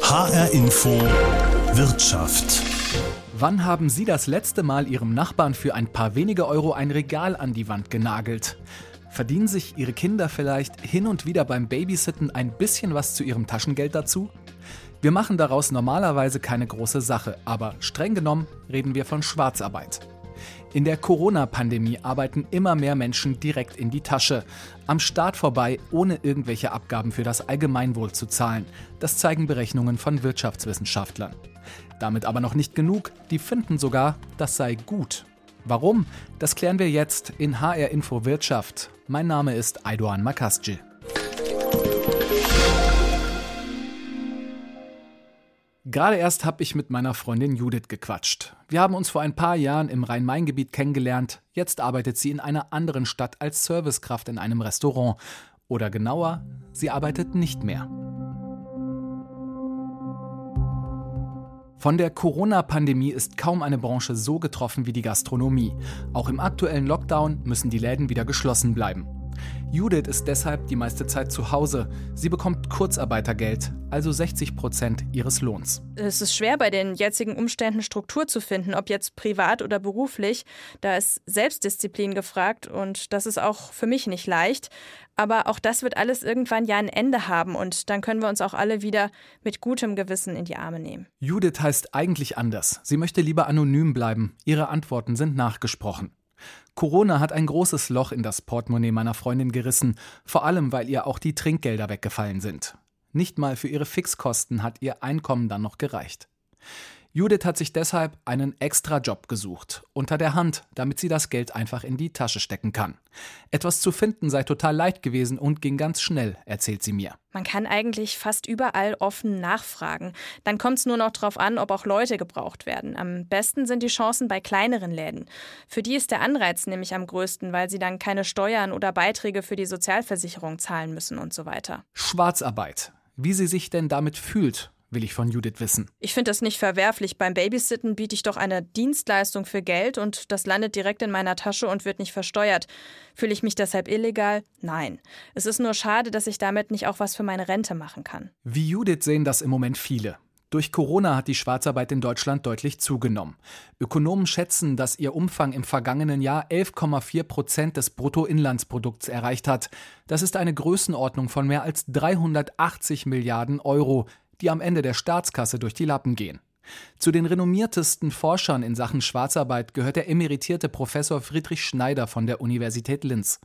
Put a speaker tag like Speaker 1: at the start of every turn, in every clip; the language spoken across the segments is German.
Speaker 1: HR Info Wirtschaft.
Speaker 2: Wann haben Sie das letzte Mal Ihrem Nachbarn für ein paar wenige Euro ein Regal an die Wand genagelt? Verdienen sich Ihre Kinder vielleicht hin und wieder beim Babysitten ein bisschen was zu ihrem Taschengeld dazu? Wir machen daraus normalerweise keine große Sache, aber streng genommen reden wir von Schwarzarbeit. In der Corona-Pandemie arbeiten immer mehr Menschen direkt in die Tasche, am Staat vorbei, ohne irgendwelche Abgaben für das Allgemeinwohl zu zahlen. Das zeigen Berechnungen von Wirtschaftswissenschaftlern. Damit aber noch nicht genug, die finden sogar, das sei gut. Warum? Das klären wir jetzt in HR Info Wirtschaft. Mein Name ist Aidoan Makasci. Gerade erst habe ich mit meiner Freundin Judith gequatscht. Wir haben uns vor ein paar Jahren im Rhein-Main-Gebiet kennengelernt. Jetzt arbeitet sie in einer anderen Stadt als Servicekraft in einem Restaurant. Oder genauer, sie arbeitet nicht mehr. Von der Corona-Pandemie ist kaum eine Branche so getroffen wie die Gastronomie. Auch im aktuellen Lockdown müssen die Läden wieder geschlossen bleiben. Judith ist deshalb die meiste Zeit zu Hause. Sie bekommt Kurzarbeitergeld, also 60 Prozent ihres Lohns.
Speaker 3: Es ist schwer, bei den jetzigen Umständen Struktur zu finden, ob jetzt privat oder beruflich. Da ist Selbstdisziplin gefragt und das ist auch für mich nicht leicht. Aber auch das wird alles irgendwann ja ein Ende haben und dann können wir uns auch alle wieder mit gutem Gewissen in die Arme nehmen.
Speaker 2: Judith heißt eigentlich anders. Sie möchte lieber anonym bleiben. Ihre Antworten sind nachgesprochen. Corona hat ein großes Loch in das Portemonnaie meiner Freundin gerissen, vor allem weil ihr auch die Trinkgelder weggefallen sind. Nicht mal für ihre Fixkosten hat ihr Einkommen dann noch gereicht. Judith hat sich deshalb einen Extra-Job gesucht, unter der Hand, damit sie das Geld einfach in die Tasche stecken kann. Etwas zu finden sei total leicht gewesen und ging ganz schnell, erzählt sie mir.
Speaker 3: Man kann eigentlich fast überall offen nachfragen. Dann kommt es nur noch darauf an, ob auch Leute gebraucht werden. Am besten sind die Chancen bei kleineren Läden. Für die ist der Anreiz nämlich am größten, weil sie dann keine Steuern oder Beiträge für die Sozialversicherung zahlen müssen und so weiter.
Speaker 2: Schwarzarbeit. Wie sie sich denn damit fühlt, will ich von Judith wissen.
Speaker 3: Ich finde das nicht verwerflich. Beim Babysitten biete ich doch eine Dienstleistung für Geld und das landet direkt in meiner Tasche und wird nicht versteuert. Fühle ich mich deshalb illegal? Nein. Es ist nur schade, dass ich damit nicht auch was für meine Rente machen kann.
Speaker 2: Wie Judith sehen das im Moment viele. Durch Corona hat die Schwarzarbeit in Deutschland deutlich zugenommen. Ökonomen schätzen, dass ihr Umfang im vergangenen Jahr 11,4 Prozent des Bruttoinlandsprodukts erreicht hat. Das ist eine Größenordnung von mehr als 380 Milliarden Euro, die am Ende der Staatskasse durch die Lappen gehen. Zu den renommiertesten Forschern in Sachen Schwarzarbeit gehört der emeritierte Professor Friedrich Schneider von der Universität Linz.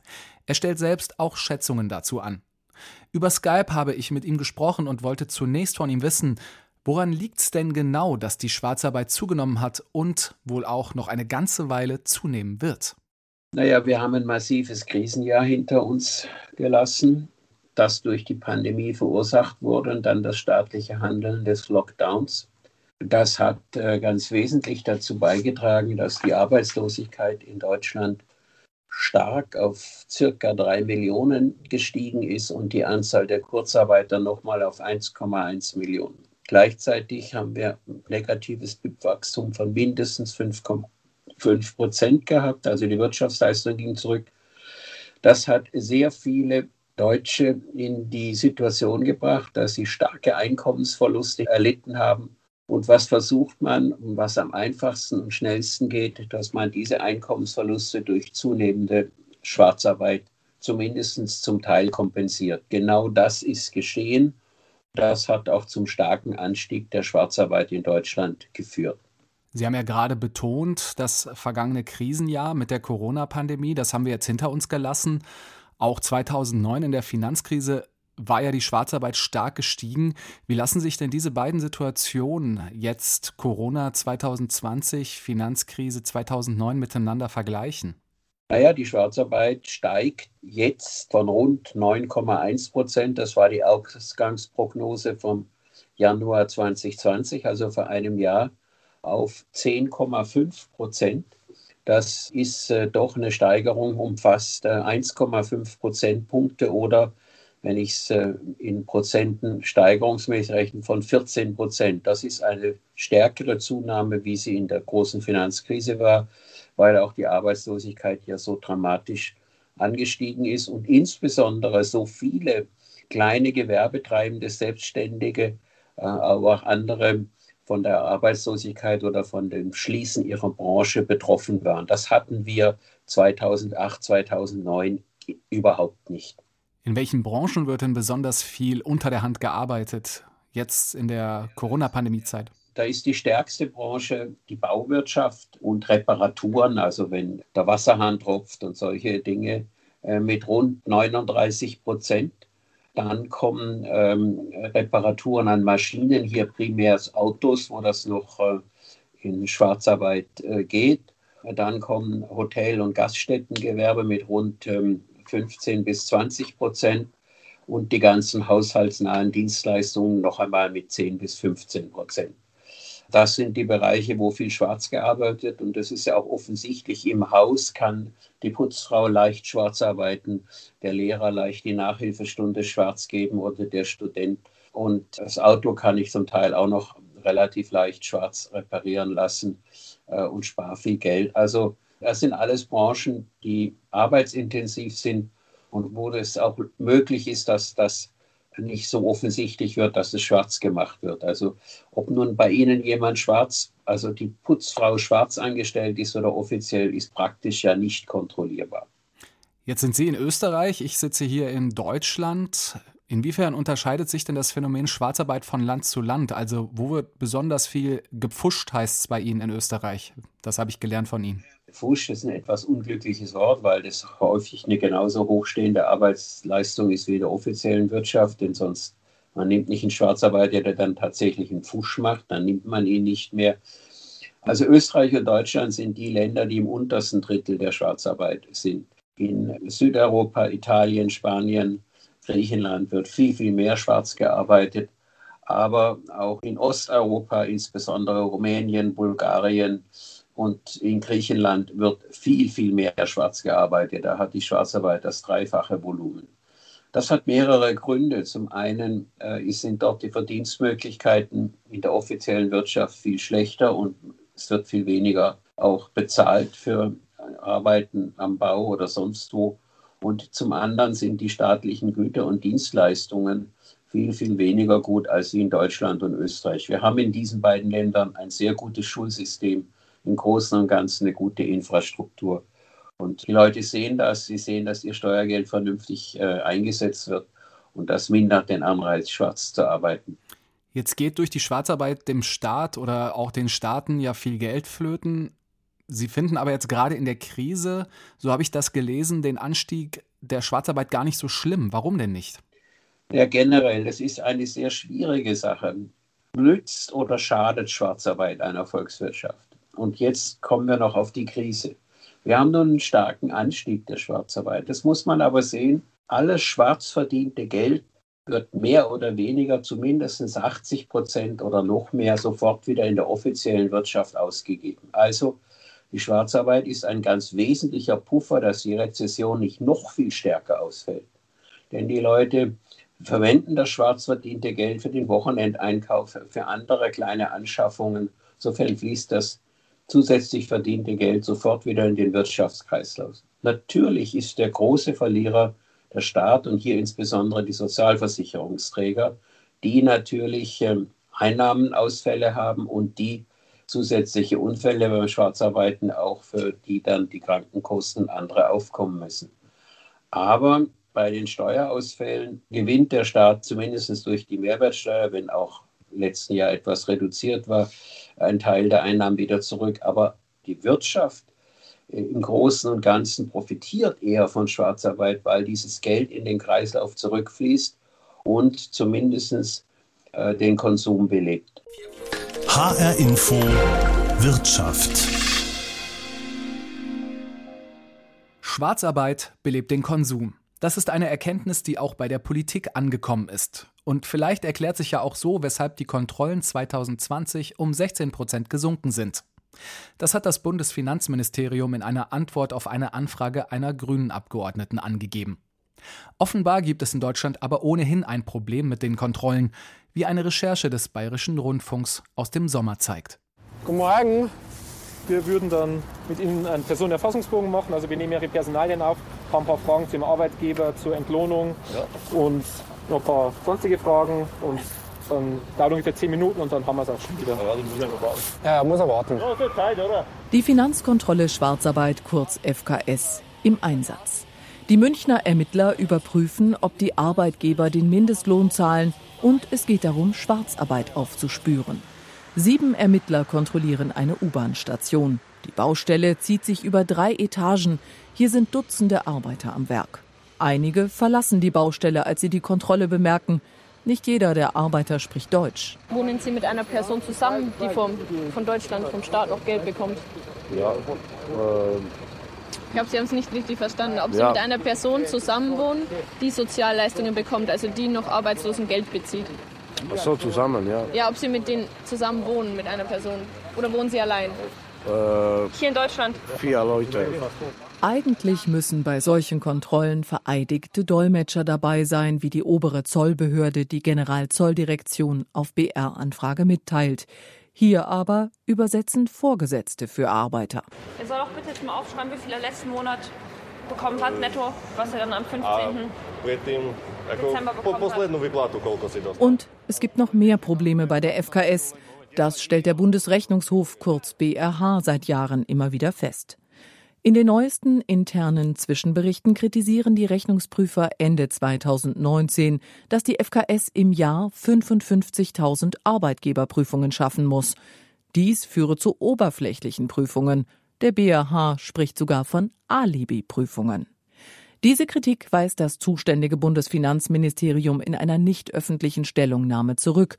Speaker 2: Er stellt selbst auch Schätzungen dazu an. Über Skype habe ich mit ihm gesprochen und wollte zunächst von ihm wissen, woran liegt's denn genau, dass die Schwarzarbeit zugenommen hat und wohl auch noch eine ganze Weile zunehmen wird?
Speaker 4: Naja, wir haben ein massives Krisenjahr hinter uns gelassen das durch die Pandemie verursacht wurde und dann das staatliche Handeln des Lockdowns. Das hat äh, ganz wesentlich dazu beigetragen, dass die Arbeitslosigkeit in Deutschland stark auf circa drei Millionen gestiegen ist und die Anzahl der Kurzarbeiter nochmal auf 1,1 Millionen. Gleichzeitig haben wir ein negatives BIP-Wachstum von mindestens 5,5 Prozent gehabt, also die Wirtschaftsleistung ging zurück. Das hat sehr viele Deutsche in die Situation gebracht, dass sie starke Einkommensverluste erlitten haben. Und was versucht man, was am einfachsten und schnellsten geht, dass man diese Einkommensverluste durch zunehmende Schwarzarbeit zumindest zum Teil kompensiert. Genau das ist geschehen. Das hat auch zum starken Anstieg der Schwarzarbeit in Deutschland geführt.
Speaker 2: Sie haben ja gerade betont, das vergangene Krisenjahr mit der Corona-Pandemie, das haben wir jetzt hinter uns gelassen. Auch 2009 in der Finanzkrise war ja die Schwarzarbeit stark gestiegen. Wie lassen sich denn diese beiden Situationen, jetzt Corona 2020, Finanzkrise 2009, miteinander vergleichen?
Speaker 4: Naja, die Schwarzarbeit steigt jetzt von rund 9,1 Prozent. Das war die Ausgangsprognose vom Januar 2020, also vor einem Jahr, auf 10,5 Prozent. Das ist äh, doch eine Steigerung um fast äh, 1,5 Prozentpunkte oder wenn ich es äh, in Prozenten steigerungsmäßig rechne, von 14 Prozent. Das ist eine stärkere Zunahme, wie sie in der großen Finanzkrise war, weil auch die Arbeitslosigkeit ja so dramatisch angestiegen ist und insbesondere so viele kleine Gewerbetreibende, Selbstständige äh, aber auch andere von der Arbeitslosigkeit oder von dem Schließen ihrer Branche betroffen waren. Das hatten wir 2008, 2009 überhaupt nicht.
Speaker 2: In welchen Branchen wird denn besonders viel unter der Hand gearbeitet, jetzt in der Corona-Pandemie-Zeit?
Speaker 4: Da ist die stärkste Branche die Bauwirtschaft und Reparaturen, also wenn der Wasserhahn tropft und solche Dinge, äh, mit rund 39 Prozent. Dann kommen ähm, Reparaturen an Maschinen, hier primär Autos, wo das noch äh, in Schwarzarbeit äh, geht. Dann kommen Hotel- und Gaststättengewerbe mit rund ähm, 15 bis 20 Prozent und die ganzen haushaltsnahen Dienstleistungen noch einmal mit 10 bis 15 Prozent. Das sind die Bereiche, wo viel schwarz gearbeitet. Und das ist ja auch offensichtlich. Im Haus kann die Putzfrau leicht schwarz arbeiten, der Lehrer leicht die Nachhilfestunde schwarz geben oder der Student. Und das Auto kann ich zum Teil auch noch relativ leicht schwarz reparieren lassen äh, und spare viel Geld. Also das sind alles Branchen, die arbeitsintensiv sind und wo es auch möglich ist, dass das nicht so offensichtlich wird, dass es schwarz gemacht wird. Also ob nun bei Ihnen jemand schwarz, also die Putzfrau schwarz angestellt ist oder offiziell, ist praktisch ja nicht kontrollierbar.
Speaker 2: Jetzt sind Sie in Österreich, ich sitze hier in Deutschland. Inwiefern unterscheidet sich denn das Phänomen Schwarzarbeit von Land zu Land? Also wo wird besonders viel gepfuscht, heißt es bei Ihnen in Österreich? Das habe ich gelernt von Ihnen.
Speaker 4: Fusch ist ein etwas unglückliches Wort, weil das häufig eine genauso hochstehende Arbeitsleistung ist wie in der offiziellen Wirtschaft, denn sonst man nimmt nicht einen Schwarzarbeiter, der dann tatsächlich einen Fusch macht, dann nimmt man ihn nicht mehr. Also Österreich und Deutschland sind die Länder, die im untersten Drittel der Schwarzarbeit sind. In Südeuropa, Italien, Spanien, Griechenland wird viel, viel mehr schwarz gearbeitet. Aber auch in Osteuropa, insbesondere Rumänien, Bulgarien, und in Griechenland wird viel, viel mehr schwarz gearbeitet. Da hat die Schwarzarbeit das dreifache Volumen. Das hat mehrere Gründe. Zum einen äh, sind dort die Verdienstmöglichkeiten in der offiziellen Wirtschaft viel schlechter und es wird viel weniger auch bezahlt für Arbeiten am Bau oder sonst wo. Und zum anderen sind die staatlichen Güter und Dienstleistungen viel, viel weniger gut als in Deutschland und Österreich. Wir haben in diesen beiden Ländern ein sehr gutes Schulsystem im Großen und Ganzen eine gute Infrastruktur. Und die Leute sehen das, sie sehen, dass ihr Steuergeld vernünftig äh, eingesetzt wird und das mindert den Anreiz, schwarz zu arbeiten.
Speaker 2: Jetzt geht durch die Schwarzarbeit dem Staat oder auch den Staaten ja viel Geld flöten. Sie finden aber jetzt gerade in der Krise, so habe ich das gelesen, den Anstieg der Schwarzarbeit gar nicht so schlimm. Warum denn nicht?
Speaker 4: Ja, generell, das ist eine sehr schwierige Sache. Nützt oder schadet Schwarzarbeit einer Volkswirtschaft? Und jetzt kommen wir noch auf die Krise. Wir haben nun einen starken Anstieg der Schwarzarbeit. Das muss man aber sehen. Alles schwarz verdiente Geld wird mehr oder weniger zu mindestens 80 Prozent oder noch mehr sofort wieder in der offiziellen Wirtschaft ausgegeben. Also die Schwarzarbeit ist ein ganz wesentlicher Puffer, dass die Rezession nicht noch viel stärker ausfällt. Denn die Leute verwenden das schwarz verdiente Geld für den Wochenendeinkauf, für andere kleine Anschaffungen. Sofern fließt das zusätzlich verdiente Geld sofort wieder in den Wirtschaftskreislauf. Natürlich ist der große Verlierer der Staat und hier insbesondere die Sozialversicherungsträger, die natürlich ähm, Einnahmenausfälle haben und die zusätzliche Unfälle beim Schwarzarbeiten auch für die dann die Krankenkosten andere aufkommen müssen. Aber bei den Steuerausfällen gewinnt der Staat zumindest durch die Mehrwertsteuer, wenn auch letzten Jahr etwas reduziert war, ein Teil der Einnahmen wieder zurück. Aber die Wirtschaft äh, im Großen und Ganzen profitiert eher von Schwarzarbeit, weil dieses Geld in den Kreislauf zurückfließt und zumindest äh, den Konsum belebt.
Speaker 1: HR Info Wirtschaft.
Speaker 2: Schwarzarbeit belebt den Konsum. Das ist eine Erkenntnis, die auch bei der Politik angekommen ist. Und vielleicht erklärt sich ja auch so, weshalb die Kontrollen 2020 um 16 Prozent gesunken sind. Das hat das Bundesfinanzministerium in einer Antwort auf eine Anfrage einer grünen Abgeordneten angegeben. Offenbar gibt es in Deutschland aber ohnehin ein Problem mit den Kontrollen, wie eine Recherche des Bayerischen Rundfunks aus dem Sommer zeigt.
Speaker 5: Guten Morgen. Wir würden dann mit Ihnen einen Personenerfassungsbogen machen. Also wir nehmen Ihre Personalien auf, haben ein paar Fragen zum Arbeitgeber, zur Entlohnung ja. und noch ein paar sonstige Fragen und Dann dauert ungefähr zehn Minuten und dann haben wir es auch schon wieder.
Speaker 6: Ja, muss er warten.
Speaker 7: Die Finanzkontrolle Schwarzarbeit, kurz FKS, im Einsatz. Die Münchner Ermittler überprüfen, ob die Arbeitgeber den Mindestlohn zahlen und es geht darum, Schwarzarbeit aufzuspüren. Sieben Ermittler kontrollieren eine U-Bahn-Station. Die Baustelle zieht sich über drei Etagen. Hier sind Dutzende Arbeiter am Werk. Einige verlassen die Baustelle, als sie die Kontrolle bemerken. Nicht jeder der Arbeiter spricht Deutsch.
Speaker 8: Wohnen Sie mit einer Person zusammen, die vom, von Deutschland, vom Staat noch Geld bekommt?
Speaker 6: Ja, äh,
Speaker 8: Ich glaube, Sie haben es nicht richtig verstanden. Ob Sie
Speaker 6: Ja.
Speaker 8: mit einer Person zusammenwohnen, die Sozialleistungen bekommt, also die noch Arbeitslosengeld bezieht.
Speaker 6: ach so zusammen, ja.
Speaker 8: Ja, ob Sie mit denen zusammen wohnen, mit einer Person. Oder wohnen Sie allein?
Speaker 6: Äh,
Speaker 8: Hier in Deutschland.
Speaker 6: vier Leute.
Speaker 7: Eigentlich müssen bei solchen Kontrollen vereidigte Dolmetscher dabei sein, wie die obere Zollbehörde die Generalzolldirektion auf BR-Anfrage mitteilt. Hier aber übersetzen Vorgesetzte für Arbeiter.
Speaker 8: Er soll auch bitte jetzt mal aufschreiben, wie viel er letzten Monat bekommen hat, netto, was er dann am 15. Dezember bekommen hat.
Speaker 7: Und es gibt noch mehr Probleme bei der FKS. Das stellt der Bundesrechnungshof kurz BRH seit Jahren immer wieder fest. In den neuesten internen Zwischenberichten kritisieren die Rechnungsprüfer Ende 2019, dass die FKS im Jahr 55.000 Arbeitgeberprüfungen schaffen muss. Dies führe zu oberflächlichen Prüfungen. Der BRH spricht sogar von Alibi-Prüfungen. Diese Kritik weist das zuständige Bundesfinanzministerium in einer nicht öffentlichen Stellungnahme zurück.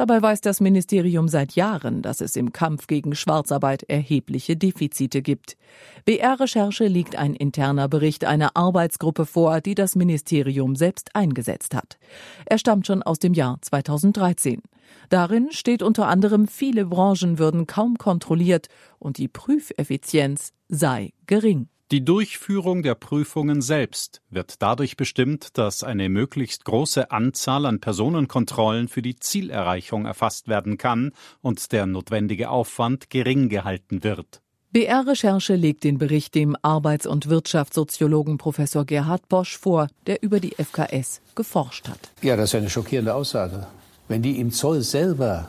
Speaker 7: Dabei weiß das Ministerium seit Jahren, dass es im Kampf gegen Schwarzarbeit erhebliche Defizite gibt. BR-Recherche liegt ein interner Bericht einer Arbeitsgruppe vor, die das Ministerium selbst eingesetzt hat. Er stammt schon aus dem Jahr 2013. Darin steht unter anderem, viele Branchen würden kaum kontrolliert und die Prüfeffizienz sei gering.
Speaker 9: Die Durchführung der Prüfungen selbst wird dadurch bestimmt, dass eine möglichst große Anzahl an Personenkontrollen für die Zielerreichung erfasst werden kann und der notwendige Aufwand gering gehalten wird.
Speaker 7: BR-Recherche legt den Bericht dem Arbeits- und Wirtschaftssoziologen Professor Gerhard Bosch vor, der über die FKS geforscht hat.
Speaker 10: Ja, das ist eine schockierende Aussage. Wenn die im Zoll selber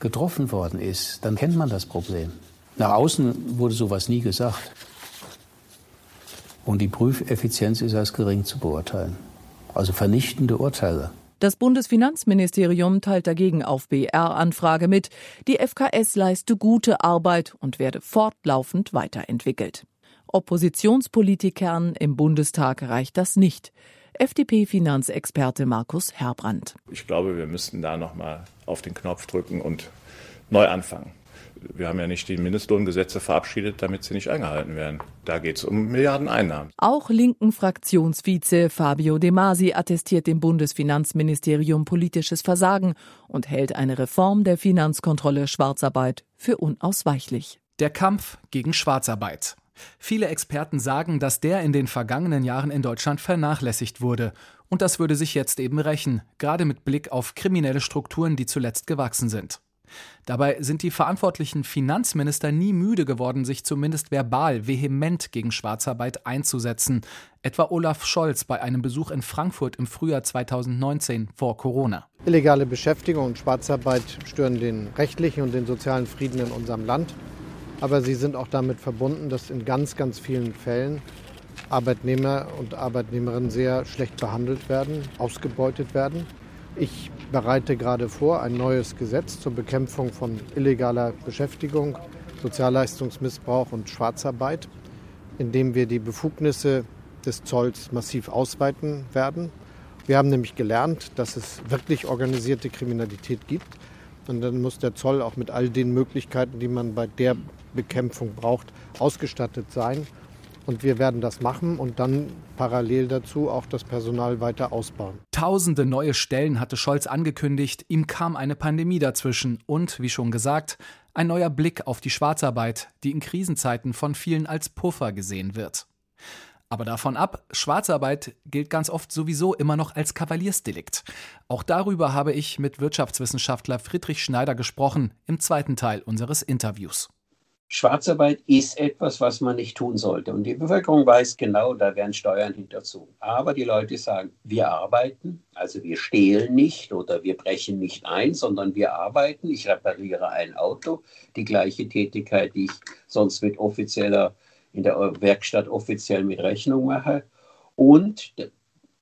Speaker 10: getroffen worden ist, dann kennt man das Problem. Nach außen wurde sowas nie gesagt. Und die Prüfeffizienz ist als gering zu beurteilen. Also vernichtende Urteile.
Speaker 7: Das Bundesfinanzministerium teilt dagegen auf BR-Anfrage mit, die FKS leiste gute Arbeit und werde fortlaufend weiterentwickelt. Oppositionspolitikern im Bundestag reicht das nicht. FDP-Finanzexperte Markus Herbrandt.
Speaker 11: Ich glaube, wir müssten da nochmal auf den Knopf drücken und neu anfangen. Wir haben ja nicht die Mindestlohngesetze verabschiedet, damit sie nicht eingehalten werden. Da geht es um Milliarden Einnahmen.
Speaker 7: Auch linken Fraktionsvize Fabio De Masi attestiert dem Bundesfinanzministerium politisches Versagen und hält eine Reform der Finanzkontrolle Schwarzarbeit für unausweichlich.
Speaker 2: Der Kampf gegen Schwarzarbeit. Viele Experten sagen, dass der in den vergangenen Jahren in Deutschland vernachlässigt wurde. Und das würde sich jetzt eben rächen, gerade mit Blick auf kriminelle Strukturen, die zuletzt gewachsen sind. Dabei sind die verantwortlichen Finanzminister nie müde geworden, sich zumindest verbal vehement gegen Schwarzarbeit einzusetzen. Etwa Olaf Scholz bei einem Besuch in Frankfurt im Frühjahr 2019 vor Corona.
Speaker 12: Illegale Beschäftigung und Schwarzarbeit stören den rechtlichen und den sozialen Frieden in unserem Land. Aber sie sind auch damit verbunden, dass in ganz, ganz vielen Fällen Arbeitnehmer und Arbeitnehmerinnen sehr schlecht behandelt werden, ausgebeutet werden. Ich bereite gerade vor ein neues Gesetz zur Bekämpfung von illegaler Beschäftigung, Sozialleistungsmissbrauch und Schwarzarbeit, in dem wir die Befugnisse des Zolls massiv ausweiten werden. Wir haben nämlich gelernt, dass es wirklich organisierte Kriminalität gibt. Und dann muss der Zoll auch mit all den Möglichkeiten, die man bei der Bekämpfung braucht, ausgestattet sein. Und wir werden das machen und dann parallel dazu auch das Personal weiter ausbauen.
Speaker 2: Tausende neue Stellen hatte Scholz angekündigt, ihm kam eine Pandemie dazwischen und, wie schon gesagt, ein neuer Blick auf die Schwarzarbeit, die in Krisenzeiten von vielen als Puffer gesehen wird. Aber davon ab, Schwarzarbeit gilt ganz oft sowieso immer noch als Kavaliersdelikt. Auch darüber habe ich mit Wirtschaftswissenschaftler Friedrich Schneider gesprochen im zweiten Teil unseres Interviews.
Speaker 4: Schwarzarbeit ist etwas, was man nicht tun sollte. Und die Bevölkerung weiß genau, da werden Steuern hinterzogen. Aber die Leute sagen, wir arbeiten, also wir stehlen nicht oder wir brechen nicht ein, sondern wir arbeiten. Ich repariere ein Auto, die gleiche Tätigkeit, die ich sonst mit offizieller, in der Werkstatt offiziell mit Rechnung mache. Und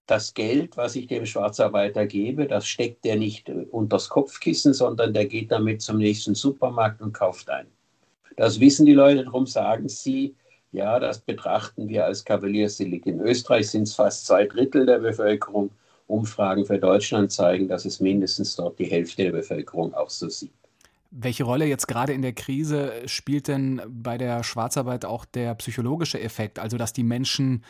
Speaker 4: das Geld, was ich dem Schwarzarbeiter gebe, das steckt er nicht unters Kopfkissen, sondern der geht damit zum nächsten Supermarkt und kauft ein. Das wissen die Leute, darum sagen sie, ja, das betrachten wir als Kavaliersdelikt. In Österreich sind es fast zwei Drittel der Bevölkerung. Umfragen für Deutschland zeigen, dass es mindestens dort die Hälfte der Bevölkerung auch so sieht.
Speaker 2: Welche Rolle jetzt gerade in der Krise spielt denn bei der Schwarzarbeit auch der psychologische Effekt? Also, dass die Menschen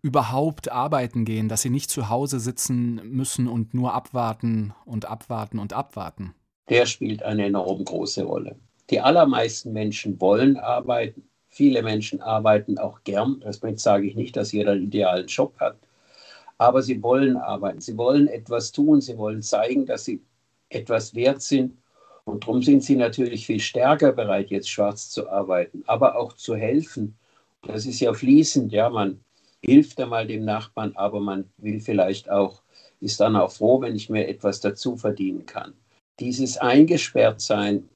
Speaker 2: überhaupt arbeiten gehen, dass sie nicht zu Hause sitzen müssen und nur abwarten und abwarten und abwarten?
Speaker 4: Der spielt eine enorm große Rolle. Die allermeisten Menschen wollen arbeiten. Viele Menschen arbeiten auch gern. Damit sage ich nicht, dass jeder einen idealen Job hat. Aber sie wollen arbeiten. Sie wollen etwas tun. Sie wollen zeigen, dass sie etwas wert sind. Und darum sind sie natürlich viel stärker bereit, jetzt schwarz zu arbeiten, aber auch zu helfen. Das ist ja fließend. Ja, man hilft einmal dem Nachbarn, aber man will vielleicht auch, ist dann auch froh, wenn ich mir etwas dazu verdienen kann. Dieses Eingesperrtsein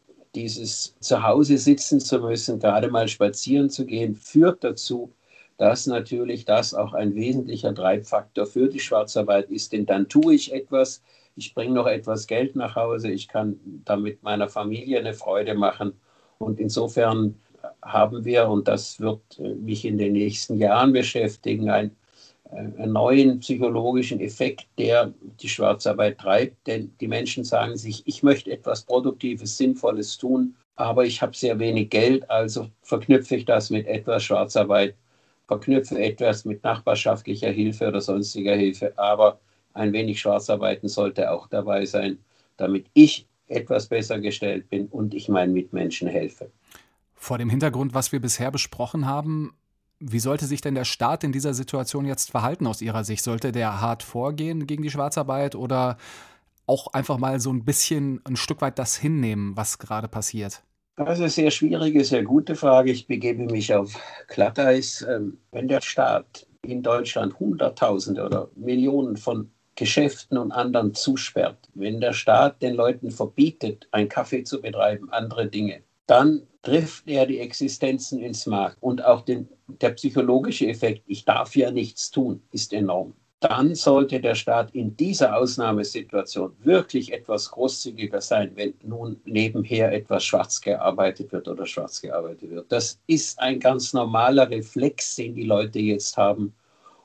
Speaker 4: dieses Zuhause sitzen zu müssen, gerade mal spazieren zu gehen, führt dazu, dass natürlich das auch ein wesentlicher Treibfaktor für die Schwarzarbeit ist. Denn dann tue ich etwas, ich bringe noch etwas Geld nach Hause, ich kann damit meiner Familie eine Freude machen. Und insofern haben wir, und das wird mich in den nächsten Jahren beschäftigen, ein neuen psychologischen Effekt, der die Schwarzarbeit treibt. Denn die Menschen sagen sich, ich möchte etwas Produktives, Sinnvolles tun, aber ich habe sehr wenig Geld, also verknüpfe ich das mit etwas Schwarzarbeit, verknüpfe etwas mit nachbarschaftlicher Hilfe oder sonstiger Hilfe. Aber ein wenig Schwarzarbeiten sollte auch dabei sein, damit ich etwas besser gestellt bin und ich meinen Mitmenschen helfe.
Speaker 2: Vor dem Hintergrund, was wir bisher besprochen haben, wie sollte sich denn der Staat in dieser Situation jetzt verhalten aus Ihrer Sicht? Sollte der hart vorgehen gegen die Schwarzarbeit oder auch einfach mal so ein bisschen ein Stück weit das hinnehmen, was gerade passiert?
Speaker 4: Das ist eine sehr schwierige, sehr gute Frage. Ich begebe mich auf Glatteis. Ähm, wenn der Staat in Deutschland Hunderttausende oder Millionen von Geschäften und anderen zusperrt, wenn der Staat den Leuten verbietet, einen Kaffee zu betreiben, andere Dinge, dann trifft er die Existenzen ins Mark. Und auch den, der psychologische Effekt, ich darf ja nichts tun, ist enorm. Dann sollte der Staat in dieser Ausnahmesituation wirklich etwas großzügiger sein, wenn nun nebenher etwas schwarz gearbeitet wird oder schwarz gearbeitet wird. Das ist ein ganz normaler Reflex, den die Leute jetzt haben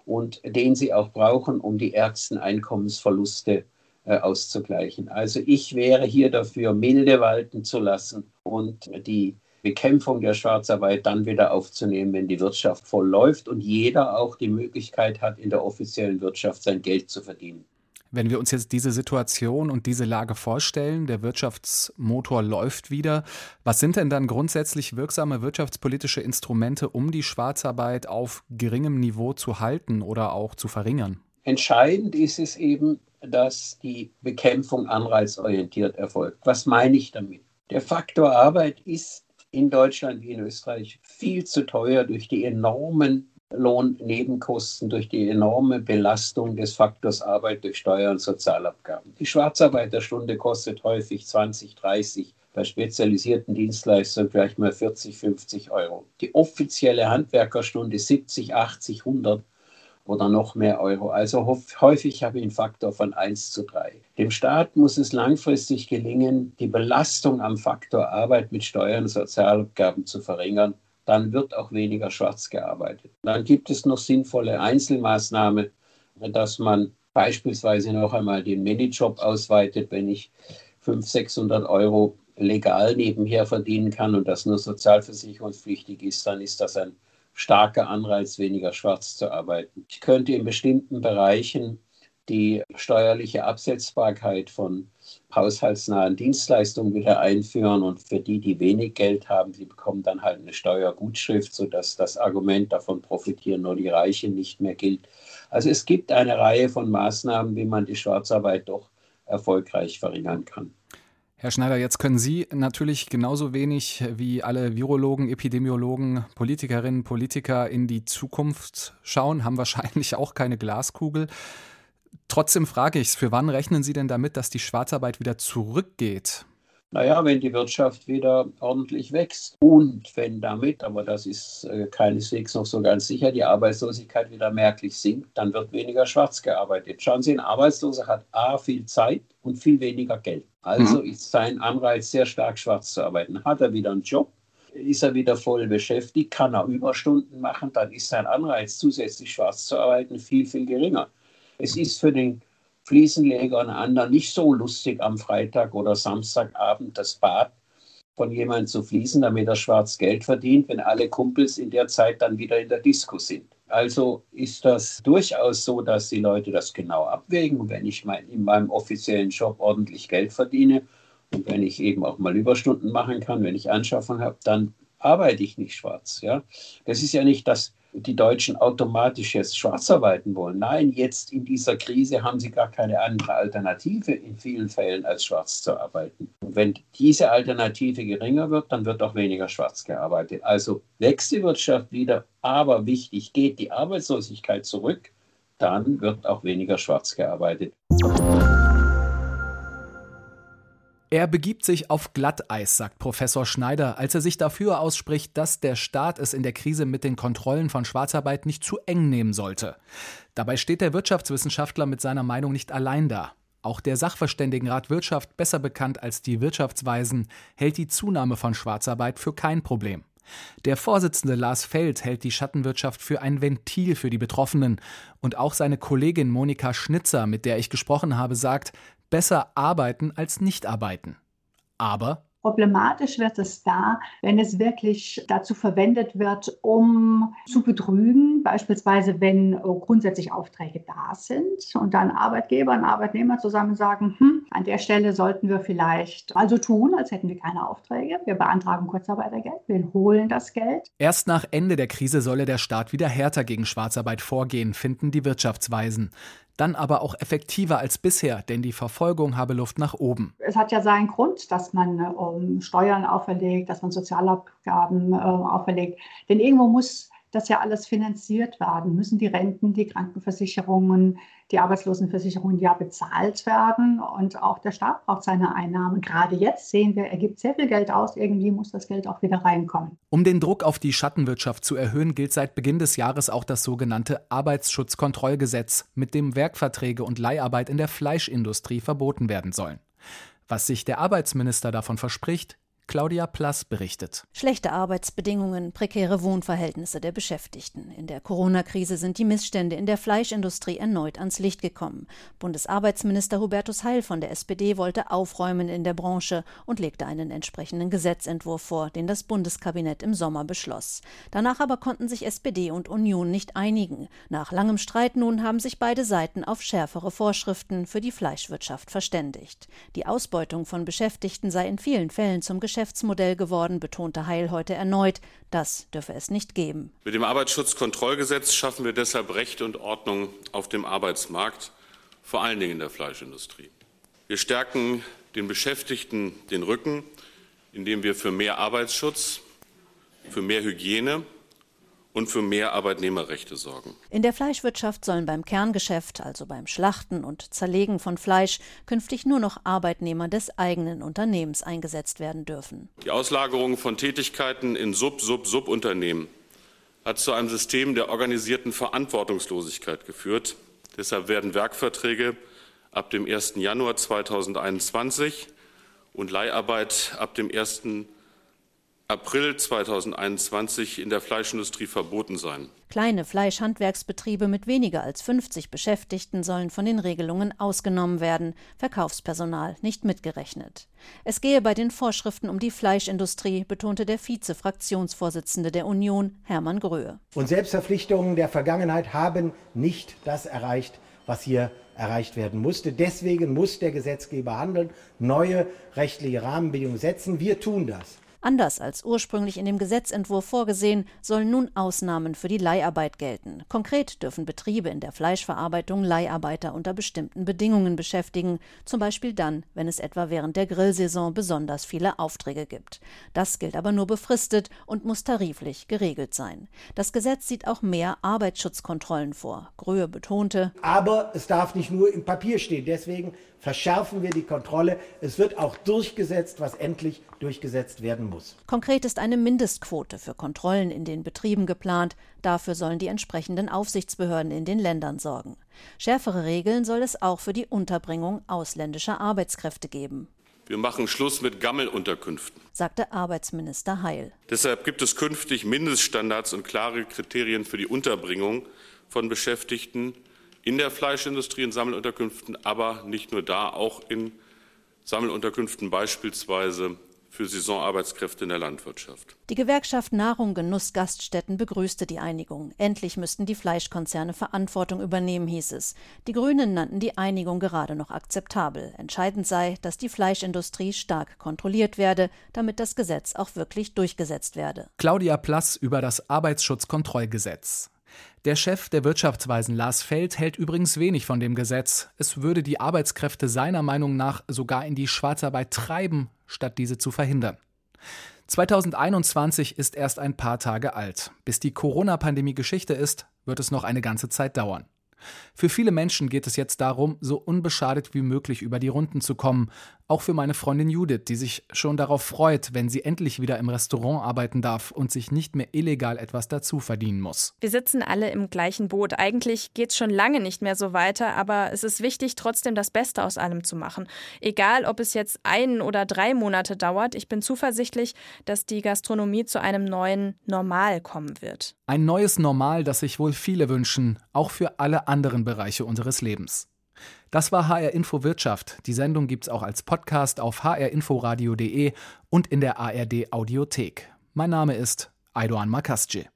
Speaker 4: und den sie auch brauchen, um die ärgsten Einkommensverluste äh, auszugleichen. Also ich wäre hier dafür, milde walten zu lassen und die Bekämpfung der Schwarzarbeit dann wieder aufzunehmen, wenn die Wirtschaft voll läuft und jeder auch die Möglichkeit hat, in der offiziellen Wirtschaft sein Geld zu verdienen.
Speaker 2: Wenn wir uns jetzt diese Situation und diese Lage vorstellen, der Wirtschaftsmotor läuft wieder, was sind denn dann grundsätzlich wirksame wirtschaftspolitische Instrumente, um die Schwarzarbeit auf geringem Niveau zu halten oder auch zu verringern?
Speaker 4: Entscheidend ist es eben, dass die Bekämpfung anreizorientiert erfolgt. Was meine ich damit? Der Faktor Arbeit ist in Deutschland wie in Österreich viel zu teuer durch die enormen Lohnnebenkosten, durch die enorme Belastung des Faktors Arbeit durch Steuern und Sozialabgaben. Die Schwarzarbeiterstunde kostet häufig 20, 30, bei spezialisierten Dienstleistungen vielleicht mal 40, 50 Euro. Die offizielle Handwerkerstunde 70, 80, 100 oder noch mehr Euro. Also häufig habe ich einen Faktor von 1 zu 3. Dem Staat muss es langfristig gelingen, die Belastung am Faktor Arbeit mit Steuern und Sozialabgaben zu verringern. Dann wird auch weniger schwarz gearbeitet. Dann gibt es noch sinnvolle Einzelmaßnahmen, dass man beispielsweise noch einmal den Minijob ausweitet, wenn ich 500, 600 Euro legal nebenher verdienen kann und das nur sozialversicherungspflichtig ist, dann ist das ein starker Anreiz, weniger schwarz zu arbeiten. Ich könnte in bestimmten Bereichen die steuerliche Absetzbarkeit von haushaltsnahen Dienstleistungen wieder einführen und für die, die wenig Geld haben, die bekommen dann halt eine Steuergutschrift, sodass das Argument davon profitieren nur die Reichen nicht mehr gilt. Also es gibt eine Reihe von Maßnahmen, wie man die Schwarzarbeit doch erfolgreich verringern kann.
Speaker 2: Herr Schneider, jetzt können Sie natürlich genauso wenig wie alle Virologen, Epidemiologen, Politikerinnen, Politiker in die Zukunft schauen, haben wahrscheinlich auch keine Glaskugel. Trotzdem frage ich es, für wann rechnen Sie denn damit, dass die Schwarzarbeit wieder zurückgeht?
Speaker 4: Naja, wenn die Wirtschaft wieder ordentlich wächst und wenn damit, aber das ist äh, keineswegs noch so ganz sicher, die Arbeitslosigkeit wieder merklich sinkt, dann wird weniger schwarz gearbeitet. Schauen Sie, ein Arbeitsloser hat A, viel Zeit und viel weniger Geld. Also mhm. ist sein Anreiz, sehr stark schwarz zu arbeiten. Hat er wieder einen Job, ist er wieder voll beschäftigt, kann er Überstunden machen, dann ist sein Anreiz, zusätzlich schwarz zu arbeiten, viel, viel geringer. Es ist für den Fliesenleger und anderen nicht so lustig am Freitag oder Samstagabend das Bad von jemandem zu fließen, damit er schwarz Geld verdient, wenn alle Kumpels in der Zeit dann wieder in der Disco sind. Also ist das durchaus so, dass die Leute das genau abwägen. Und wenn ich mein, in meinem offiziellen Job ordentlich Geld verdiene und wenn ich eben auch mal Überstunden machen kann, wenn ich Anschaffung habe, dann arbeite ich nicht schwarz. Ja? Das ist ja nicht das die Deutschen automatisch jetzt schwarz arbeiten wollen. Nein, jetzt in dieser Krise haben sie gar keine andere Alternative in vielen Fällen als schwarz zu arbeiten. Und wenn diese Alternative geringer wird, dann wird auch weniger schwarz gearbeitet. Also wächst die Wirtschaft wieder, aber wichtig, geht die Arbeitslosigkeit zurück, dann wird auch weniger schwarz gearbeitet.
Speaker 2: Er begibt sich auf Glatteis, sagt Professor Schneider, als er sich dafür ausspricht, dass der Staat es in der Krise mit den Kontrollen von Schwarzarbeit nicht zu eng nehmen sollte. Dabei steht der Wirtschaftswissenschaftler mit seiner Meinung nicht allein da. Auch der Sachverständigenrat Wirtschaft, besser bekannt als die Wirtschaftsweisen, hält die Zunahme von Schwarzarbeit für kein Problem. Der Vorsitzende Lars Feld hält die Schattenwirtschaft für ein Ventil für die Betroffenen. Und auch seine Kollegin Monika Schnitzer, mit der ich gesprochen habe, sagt, besser arbeiten als nicht arbeiten. Aber
Speaker 13: Problematisch wird es da, wenn es wirklich dazu verwendet wird, um zu betrügen, beispielsweise wenn grundsätzlich Aufträge da sind und dann Arbeitgeber und Arbeitnehmer zusammen sagen, hm, an der Stelle sollten wir vielleicht also tun, als hätten wir keine Aufträge. Wir beantragen Kurzarbeitergeld, wir holen das Geld.
Speaker 2: Erst nach Ende der Krise solle der Staat wieder härter gegen Schwarzarbeit vorgehen, finden die Wirtschaftsweisen dann aber auch effektiver als bisher, denn die Verfolgung habe Luft nach oben.
Speaker 13: Es hat ja seinen Grund, dass man ähm, Steuern auferlegt, dass man Sozialabgaben äh, auferlegt. Denn irgendwo muss das ja alles finanziert werden. Müssen die Renten, die Krankenversicherungen, die Arbeitslosenversicherungen ja bezahlt werden und auch der Staat braucht seine Einnahmen. Gerade jetzt sehen wir, er gibt sehr viel Geld aus, irgendwie muss das Geld auch wieder reinkommen.
Speaker 2: Um den Druck auf die Schattenwirtschaft zu erhöhen, gilt seit Beginn des Jahres auch das sogenannte Arbeitsschutzkontrollgesetz, mit dem Werkverträge und Leiharbeit in der Fleischindustrie verboten werden sollen. Was sich der Arbeitsminister davon verspricht, Claudia Plass berichtet.
Speaker 14: Schlechte Arbeitsbedingungen, prekäre Wohnverhältnisse der Beschäftigten. In der Corona-Krise sind die Missstände in der Fleischindustrie erneut ans Licht gekommen. Bundesarbeitsminister Hubertus Heil von der SPD wollte aufräumen in der Branche und legte einen entsprechenden Gesetzentwurf vor, den das Bundeskabinett im Sommer beschloss. Danach aber konnten sich SPD und Union nicht einigen. Nach langem Streit nun haben sich beide Seiten auf schärfere Vorschriften für die Fleischwirtschaft verständigt. Die Ausbeutung von Beschäftigten sei in vielen Fällen zum Geschäft Geschäftsmodell geworden, betonte Heil heute erneut. Das dürfe es nicht geben.
Speaker 15: Mit dem Arbeitsschutzkontrollgesetz schaffen wir deshalb Recht und Ordnung auf dem Arbeitsmarkt, vor allen Dingen in der Fleischindustrie. Wir stärken den Beschäftigten den Rücken, indem wir für mehr Arbeitsschutz, für mehr Hygiene und für mehr Arbeitnehmerrechte sorgen.
Speaker 14: In der Fleischwirtschaft sollen beim Kerngeschäft, also beim Schlachten und Zerlegen von Fleisch, künftig nur noch Arbeitnehmer des eigenen Unternehmens eingesetzt werden dürfen.
Speaker 15: Die Auslagerung von Tätigkeiten in Sub-Sub-Subunternehmen hat zu einem System der organisierten Verantwortungslosigkeit geführt. Deshalb werden Werkverträge ab dem 1. Januar 2021 und Leiharbeit ab dem 1. April 2021 in der Fleischindustrie verboten sein.
Speaker 14: Kleine Fleischhandwerksbetriebe mit weniger als 50 Beschäftigten sollen von den Regelungen ausgenommen werden, Verkaufspersonal nicht mitgerechnet. Es gehe bei den Vorschriften um die Fleischindustrie, betonte der Vize-Fraktionsvorsitzende der Union, Hermann Gröhe.
Speaker 16: Und Selbstverpflichtungen der Vergangenheit haben nicht das erreicht, was hier erreicht werden musste. Deswegen muss der Gesetzgeber handeln, neue rechtliche Rahmenbedingungen setzen. Wir tun das.
Speaker 14: Anders als ursprünglich in dem Gesetzentwurf vorgesehen, sollen nun Ausnahmen für die Leiharbeit gelten. Konkret dürfen Betriebe in der Fleischverarbeitung Leiharbeiter unter bestimmten Bedingungen beschäftigen, zum Beispiel dann, wenn es etwa während der Grillsaison besonders viele Aufträge gibt. Das gilt aber nur befristet und muss tariflich geregelt sein. Das Gesetz sieht auch mehr Arbeitsschutzkontrollen vor. Gröhe betonte.
Speaker 16: Aber es darf nicht nur im Papier stehen. Deswegen verschärfen wir die Kontrolle. Es wird auch durchgesetzt, was endlich durchgesetzt werden muss.
Speaker 14: Konkret ist eine Mindestquote für Kontrollen in den Betrieben geplant. Dafür sollen die entsprechenden Aufsichtsbehörden in den Ländern sorgen. Schärfere Regeln soll es auch für die Unterbringung ausländischer Arbeitskräfte geben.
Speaker 15: Wir machen Schluss mit Gammelunterkünften,
Speaker 14: sagte Arbeitsminister Heil.
Speaker 15: Deshalb gibt es künftig Mindeststandards und klare Kriterien für die Unterbringung von Beschäftigten in der Fleischindustrie in Sammelunterkünften, aber nicht nur da, auch in Sammelunterkünften beispielsweise für Saisonarbeitskräfte in der Landwirtschaft.
Speaker 14: Die Gewerkschaft Nahrung Genuss Gaststätten begrüßte die Einigung. Endlich müssten die Fleischkonzerne Verantwortung übernehmen, hieß es. Die Grünen nannten die Einigung gerade noch akzeptabel. Entscheidend sei, dass die Fleischindustrie stark kontrolliert werde, damit das Gesetz auch wirklich durchgesetzt werde.
Speaker 2: Claudia Plass über das Arbeitsschutzkontrollgesetz. Der Chef der Wirtschaftsweisen Lars Feld hält übrigens wenig von dem Gesetz. Es würde die Arbeitskräfte seiner Meinung nach sogar in die Schwarzarbeit treiben, statt diese zu verhindern. 2021 ist erst ein paar Tage alt. Bis die Corona-Pandemie Geschichte ist, wird es noch eine ganze Zeit dauern. Für viele Menschen geht es jetzt darum, so unbeschadet wie möglich über die Runden zu kommen. Auch für meine Freundin Judith, die sich schon darauf freut, wenn sie endlich wieder im Restaurant arbeiten darf und sich nicht mehr illegal etwas dazu verdienen muss.
Speaker 3: Wir sitzen alle im gleichen Boot. Eigentlich geht es schon lange nicht mehr so weiter, aber es ist wichtig, trotzdem das Beste aus allem zu machen. Egal, ob es jetzt ein oder drei Monate dauert, ich bin zuversichtlich, dass die Gastronomie zu einem neuen Normal kommen wird.
Speaker 2: Ein neues Normal, das sich wohl viele wünschen, auch für alle anderen Bereiche unseres Lebens. Das war HR Info Wirtschaft. Die Sendung gibt's auch als Podcast auf hrinforadio.de und in der ARD Audiothek. Mein Name ist Aidoan Makasce.